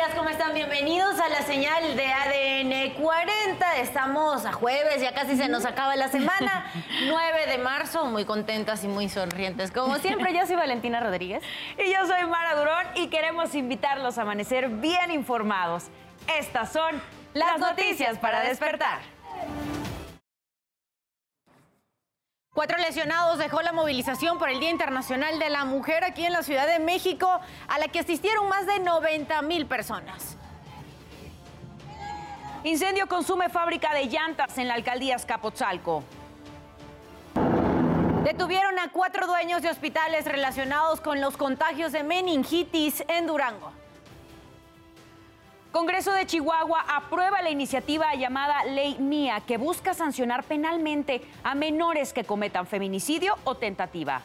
días, ¿cómo están? Bienvenidos a la señal de ADN 40. Estamos a jueves, ya casi se nos acaba la semana. 9 de marzo, muy contentas y muy sonrientes. Como siempre, yo soy Valentina Rodríguez. Y yo soy Mara Durón y queremos invitarlos a amanecer bien informados. Estas son las, noticias para despertar. Cuatro lesionados dejó la movilización por el Día Internacional de la Mujer aquí en la Ciudad de México, a la que asistieron más de 90 mil personas. Incendio consume fábrica de llantas en la alcaldía Escapotzalco. Detuvieron a cuatro dueños de hospitales relacionados con los contagios de meningitis en Durango. Congreso de Chihuahua aprueba la iniciativa llamada Ley Mía, que busca sancionar penalmente a menores que cometan feminicidio o tentativa.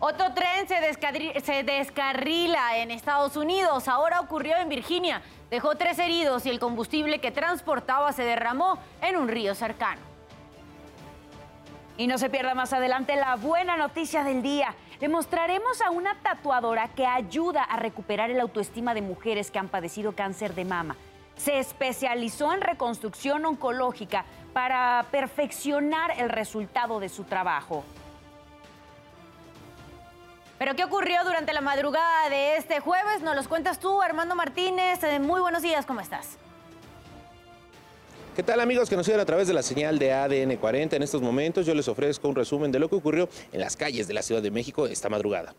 Otro tren se, se, descarrila en Estados Unidos. Ahora ocurrió en Virginia. Dejó tres heridos y el combustible que transportaba se derramó en un río cercano. Y no se pierda más adelante la buena noticia del día. Le mostraremos a una tatuadora que ayuda a recuperar el autoestima de mujeres que han padecido cáncer de mama. Se especializó en reconstrucción oncológica para perfeccionar el resultado de su trabajo. ¿Pero qué ocurrió durante la madrugada de este jueves? Nos los cuentas tú, Armando Martínez. Eh, muy buenos días, ¿cómo estás? ¿Qué tal amigos que nos siguen a través de la señal de ADN 40? En estos momentos yo les ofrezco un resumen de lo que ocurrió en las calles de la Ciudad de México esta madrugada.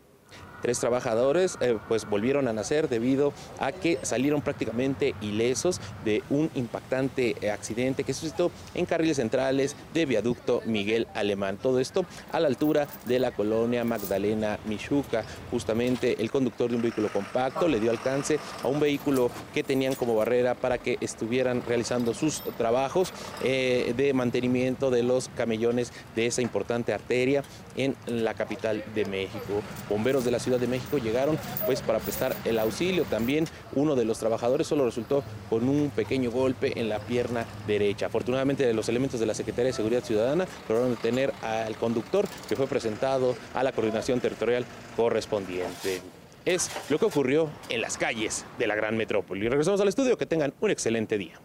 Tres trabajadores eh, pues volvieron a nacer debido a que salieron prácticamente ilesos de un impactante eh, accidente que suscitó en carriles centrales de viaducto Miguel Alemán. Todo esto a la altura de la colonia Magdalena Michuca. Justamente el conductor de un vehículo compacto le dio alcance a un vehículo que tenían como barrera para que estuvieran realizando sus trabajos eh, de mantenimiento de los camellones de esa importante arteria en la capital de México. Bomberos de la Ciudad de México llegaron pues para prestar el auxilio. También uno de los trabajadores solo resultó con un pequeño golpe en la pierna derecha. Afortunadamente los elementos de la Secretaría de Seguridad Ciudadana lograron detener al conductor que fue presentado a la coordinación territorial correspondiente. Es lo que ocurrió en las calles de la gran metrópoli. Regresamos al estudio, que tengan un excelente día.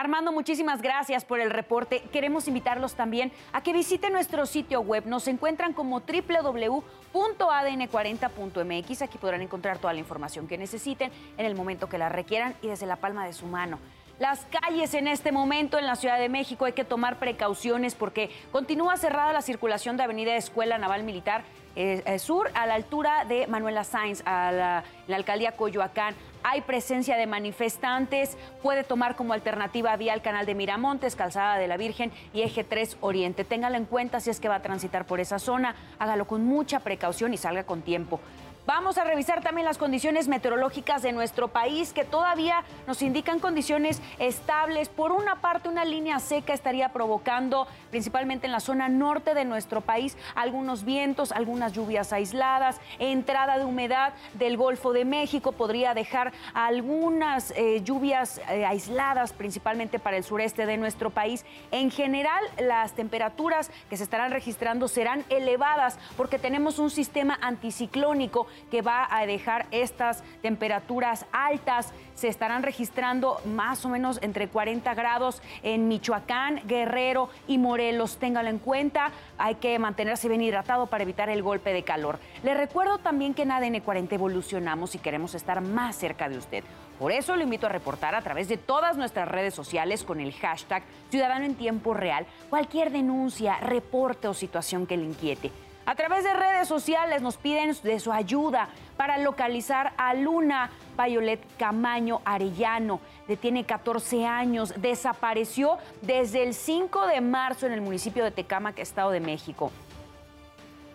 Armando, muchísimas gracias por el reporte. Queremos invitarlos también a que visiten nuestro sitio web. Nos encuentran como www.adn40.mx. Aquí podrán encontrar toda la información que necesiten en el momento que la requieran y desde la palma de su mano. Las calles en este momento en la Ciudad de México hay que tomar precauciones porque continúa cerrada la circulación de Avenida Escuela Naval Militar eh, eh, Sur a la altura de Manuela Sainz, a la, la alcaldía Coyoacán hay presencia de manifestantes, puede tomar como alternativa vía el canal de Miramontes, Calzada de la Virgen y Eje 3 Oriente. Téngalo en cuenta si es que va a transitar por esa zona, hágalo con mucha precaución y salga con tiempo. Vamos a revisar también las condiciones meteorológicas de nuestro país que todavía nos indican condiciones estables. Por una parte, una línea seca estaría provocando, principalmente en la zona norte de nuestro país, algunos vientos, algunas lluvias aisladas, entrada de humedad del Golfo de México podría dejar algunas eh, lluvias eh, aisladas, principalmente para el sureste de nuestro país. En general, las temperaturas que se estarán registrando serán elevadas porque tenemos un sistema anticiclónico que va a dejar estas temperaturas altas. Se estarán registrando más o menos entre 40 grados en Michoacán, Guerrero y Morelos. Téngalo en cuenta, hay que mantenerse bien hidratado para evitar el golpe de calor. Le recuerdo también que en ADN 40 evolucionamos y queremos estar más cerca de usted. Por eso lo invito a reportar a través de todas nuestras redes sociales con el hashtag Ciudadano en Tiempo Real cualquier denuncia, reporte o situación que le inquiete. A través de redes sociales nos piden de su ayuda para localizar a Luna Violet Camaño Arellano. De tiene 14 años, desapareció desde el 5 de marzo en el municipio de Tecámac, Estado de México.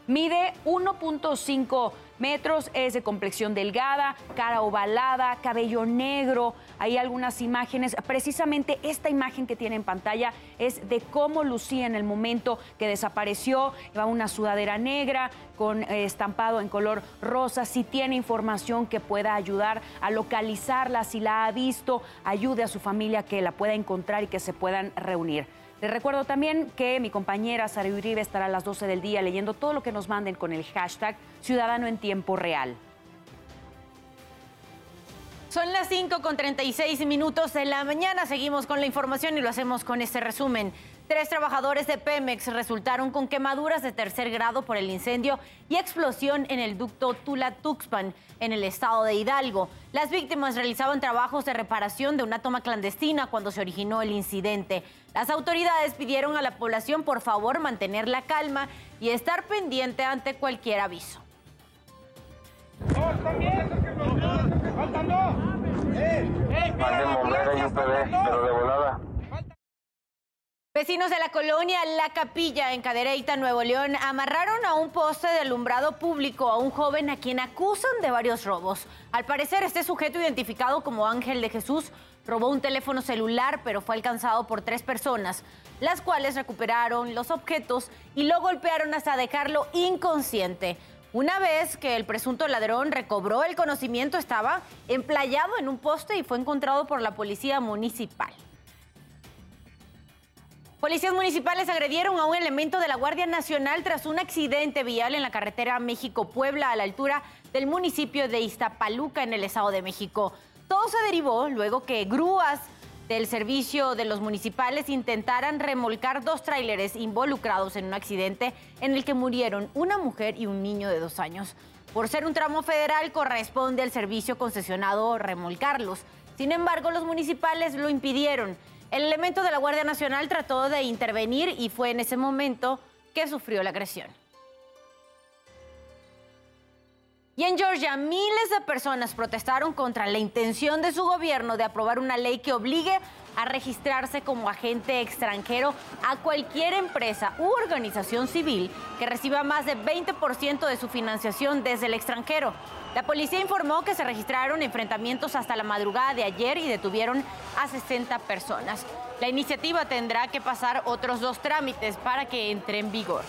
Mide 1.5 metros, es de complexión delgada, cara ovalada, cabello negro. Hay algunas imágenes, precisamente esta imagen que tiene en pantalla es de cómo lucía en el momento que desapareció. Lleva una sudadera negra con eh, estampado en color rosa. Si tiene información que pueda ayudar a localizarla, si la ha visto, ayude a su familia que la pueda encontrar y que se puedan reunir. Les recuerdo también que mi compañera Sara Uribe estará a las 12 del día leyendo todo lo que nos manden con el hashtag Ciudadano en Tiempo Real. Son las 5 con 36 minutos de la mañana. Seguimos con la información y lo hacemos con este resumen. Tres trabajadores de Pemex resultaron con quemaduras de tercer grado por el incendio y explosión en el ducto Tula-Tuxpan, en el estado de Hidalgo. Las víctimas realizaban trabajos de reparación de una toma clandestina cuando se originó el incidente. Las autoridades pidieron a la población por favor mantener la calma y estar pendiente ante cualquier aviso. Vecinos de la colonia La Capilla en Cadereyta, Nuevo León, amarraron a un poste de alumbrado público a un joven a quien acusan de varios robos. Al parecer, este sujeto identificado como Ángel de Jesús robó un teléfono celular, pero fue alcanzado por tres personas, las cuales recuperaron los objetos y lo golpearon hasta dejarlo inconsciente. Una vez que el presunto ladrón recobró el conocimiento, estaba emplayado en un poste y fue encontrado por la policía municipal. Policías municipales agredieron a un elemento de la Guardia Nacional tras un accidente vial en la carretera México-Puebla a la altura del municipio de Iztapaluca en el Estado de México. Todo se derivó luego que grúas del servicio de los municipales intentaran remolcar dos tráileres involucrados en un accidente en el que murieron una mujer y un niño de dos años. Por ser un tramo federal, corresponde al servicio concesionado remolcarlos. Sin embargo, los municipales lo impidieron. El elemento de la Guardia Nacional trató de intervenir y fue en ese momento que sufrió la agresión. Y en Georgia, miles de personas protestaron contra la intención de su gobierno de aprobar una ley que obligue a registrarse como agente extranjero a cualquier empresa u organización civil que reciba más de 20% de su financiación desde el extranjero. La policía informó que se registraron enfrentamientos hasta la madrugada de ayer y detuvieron a 60 personas. La iniciativa tendrá que pasar otros dos trámites para que entre en vigor.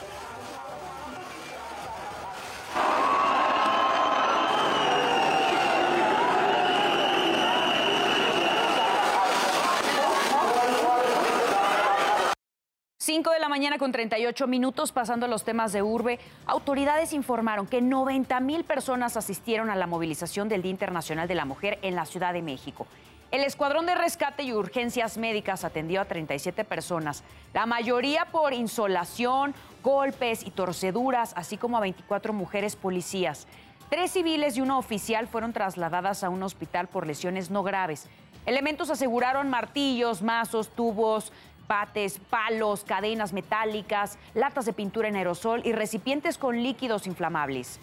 5 de la mañana con 38 minutos, pasando a los temas de urbe, autoridades informaron que 90 mil personas asistieron a la movilización del Día Internacional de la Mujer en la Ciudad de México. El Escuadrón de Rescate y Urgencias Médicas atendió a 37 personas, la mayoría por insolación, golpes y torceduras, así como a 24 mujeres policías. Tres civiles y una oficial fueron trasladadas a un hospital por lesiones no graves. Elementos aseguraron martillos, mazos, tubos, pates, palos, cadenas metálicas, latas de pintura en aerosol y recipientes con líquidos inflamables.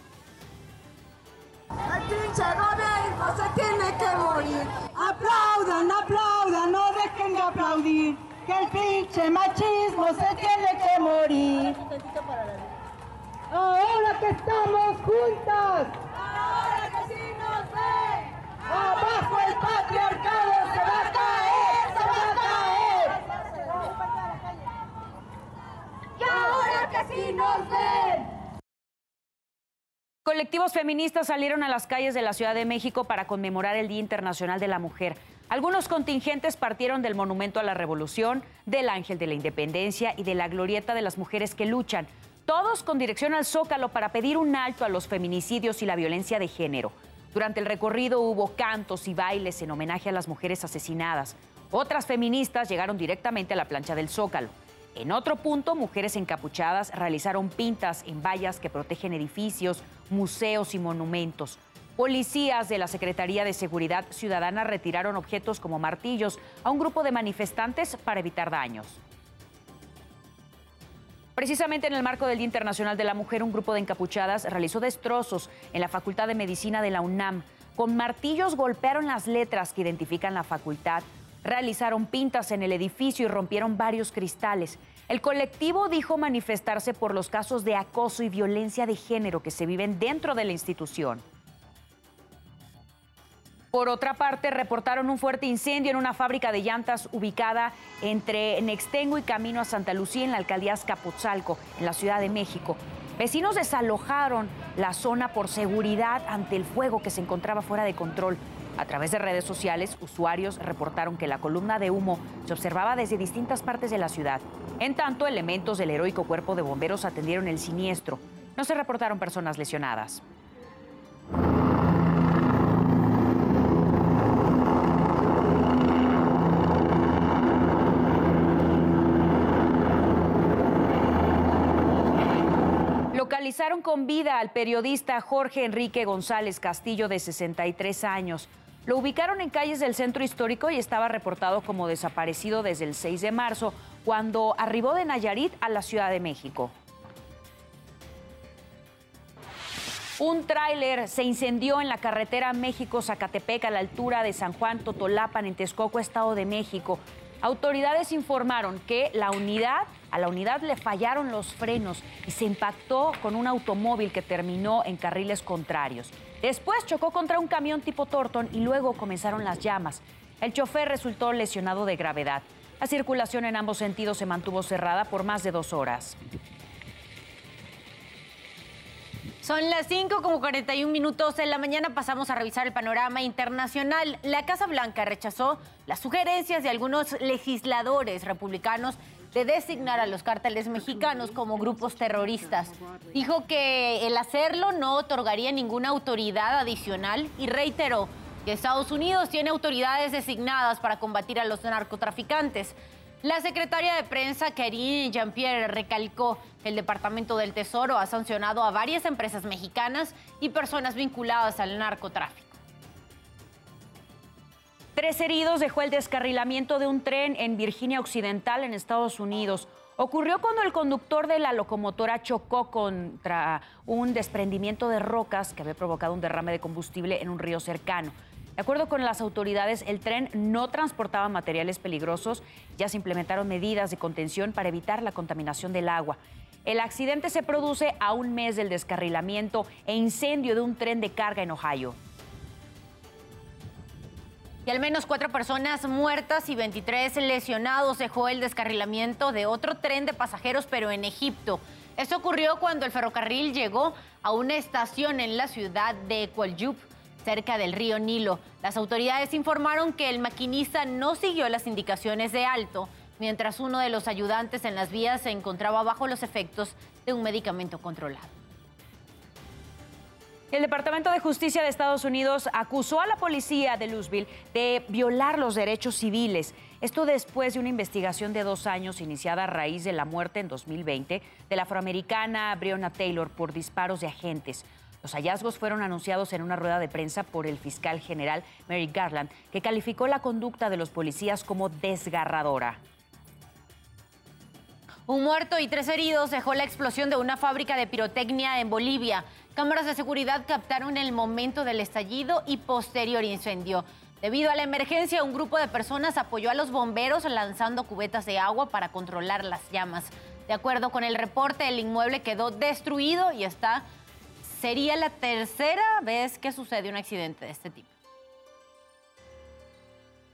El pinche gobierno se tiene que morir. Aplaudan, aplaudan, no dejen de aplaudir. Que el pinche machismo se tiene que morir. Ahora que estamos juntas. Ahora que sí nos ven. Abajo el patriarcado se va a caer, se va a caer. ahora nos ven. Colectivos feministas salieron a las calles de la Ciudad de México para conmemorar el Día Internacional de la Mujer. Algunos contingentes partieron del Monumento a la Revolución, del Ángel de la Independencia y de la Glorieta de las Mujeres que Luchan, todos con dirección al Zócalo para pedir un alto a los feminicidios y la violencia de género. Durante el recorrido hubo cantos y bailes en homenaje a las mujeres asesinadas. Otras feministas llegaron directamente a la plancha del Zócalo. En otro punto, mujeres encapuchadas realizaron pintas en vallas que protegen edificios, museos y monumentos. Policías de la Secretaría de Seguridad Ciudadana retiraron objetos como martillos a un grupo de manifestantes para evitar daños. Precisamente en el marco del Día Internacional de la Mujer, un grupo de encapuchadas realizó destrozos en la Facultad de Medicina de la UNAM. Con martillos golpearon las letras que identifican la facultad, realizaron pintas en el edificio y rompieron varios cristales. El colectivo dijo manifestarse por los casos de acoso y violencia de género que se viven dentro de la institución. Por otra parte, reportaron un fuerte incendio en una fábrica de llantas ubicada entre Nextengo y Camino a Santa Lucía en la alcaldía Azcapotzalco, en la Ciudad de México. Vecinos desalojaron la zona por seguridad ante el fuego que se encontraba fuera de control. A través de redes sociales, usuarios reportaron que la columna de humo se observaba desde distintas partes de la ciudad. En tanto, elementos del heroico cuerpo de bomberos atendieron el siniestro. No se reportaron personas lesionadas. Localizaron con vida al periodista Jorge Enrique González Castillo, de 63 años. Lo ubicaron en calles del centro histórico y estaba reportado como desaparecido desde el 6 de marzo, cuando arribó de Nayarit a la Ciudad de México. Un tráiler se incendió en la carretera México-Zacatepec a la altura de San Juan Totolapan en Texcoco, Estado de México. Autoridades informaron que la unidad, a la unidad le fallaron los frenos y se impactó con un automóvil que terminó en carriles contrarios. Después chocó contra un camión tipo Torton y luego comenzaron las llamas. El chofer resultó lesionado de gravedad. La circulación en ambos sentidos se mantuvo cerrada por más de dos horas. Son las 5 como 41 minutos en la mañana. Pasamos a revisar el panorama internacional. La Casa Blanca rechazó las sugerencias de algunos legisladores republicanos de designar a los cárteles mexicanos como grupos terroristas. Dijo que el hacerlo no otorgaría ninguna autoridad adicional y reiteró que Estados Unidos tiene autoridades designadas para combatir a los narcotraficantes. La secretaria de prensa, Karine Jean-Pierre, recalcó que el Departamento del Tesoro ha sancionado a varias empresas mexicanas y personas vinculadas al narcotráfico. Tres heridos dejó el descarrilamiento de un tren en Virginia Occidental, en Estados Unidos. Ocurrió cuando el conductor de la locomotora chocó contra un desprendimiento de rocas que había provocado un derrame de combustible en un río cercano. De acuerdo con las autoridades, el tren no transportaba materiales peligrosos, ya se implementaron medidas de contención para evitar la contaminación del agua. El accidente se produce a un mes del descarrilamiento e incendio de un tren de carga en Ohio. Y al menos cuatro personas muertas y 23 lesionados dejó el descarrilamiento de otro tren de pasajeros, pero en Egipto. Esto ocurrió cuando el ferrocarril llegó a una estación en la ciudad de Kualjub cerca del río Nilo. Las autoridades informaron que el maquinista no siguió las indicaciones de alto, mientras uno de los ayudantes en las vías se encontraba bajo los efectos de un medicamento controlado. El Departamento de Justicia de Estados Unidos acusó a la policía de Louisville de violar los derechos civiles. Esto después de una investigación de dos años iniciada a raíz de la muerte en 2020 de la afroamericana Breonna Taylor por disparos de agentes. Los hallazgos fueron anunciados en una rueda de prensa por el fiscal general Mary Garland, que calificó la conducta de los policías como desgarradora. Un muerto y tres heridos dejó la explosión de una fábrica de pirotecnia en Bolivia. Cámaras de seguridad captaron el momento del estallido y posterior incendio. Debido a la emergencia, un grupo de personas apoyó a los bomberos lanzando cubetas de agua para controlar las llamas. De acuerdo con el reporte, el inmueble quedó destruido y está Sería la tercera vez que sucede un accidente de este tipo.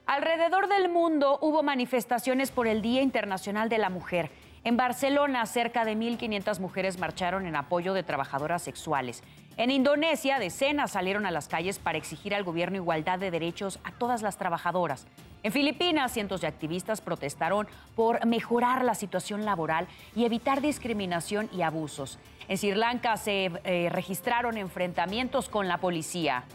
Alrededor del mundo hubo manifestaciones por el Día Internacional de la Mujer. En Barcelona, cerca de 1.500 mujeres marcharon en apoyo de trabajadoras sexuales. En Indonesia, decenas salieron a las calles para exigir al gobierno igualdad de derechos a todas las trabajadoras. En Filipinas, cientos de activistas protestaron por mejorar la situación laboral y evitar discriminación y abusos. En Sri Lanka se eh, registraron enfrentamientos con la policía.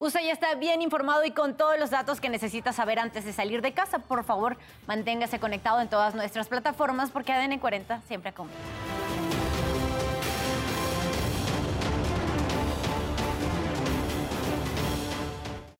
Usted ya está bien informado y con todos los datos que necesita saber antes de salir de casa. Por favor, manténgase conectado en todas nuestras plataformas porque ADN 40 siempre acompaña.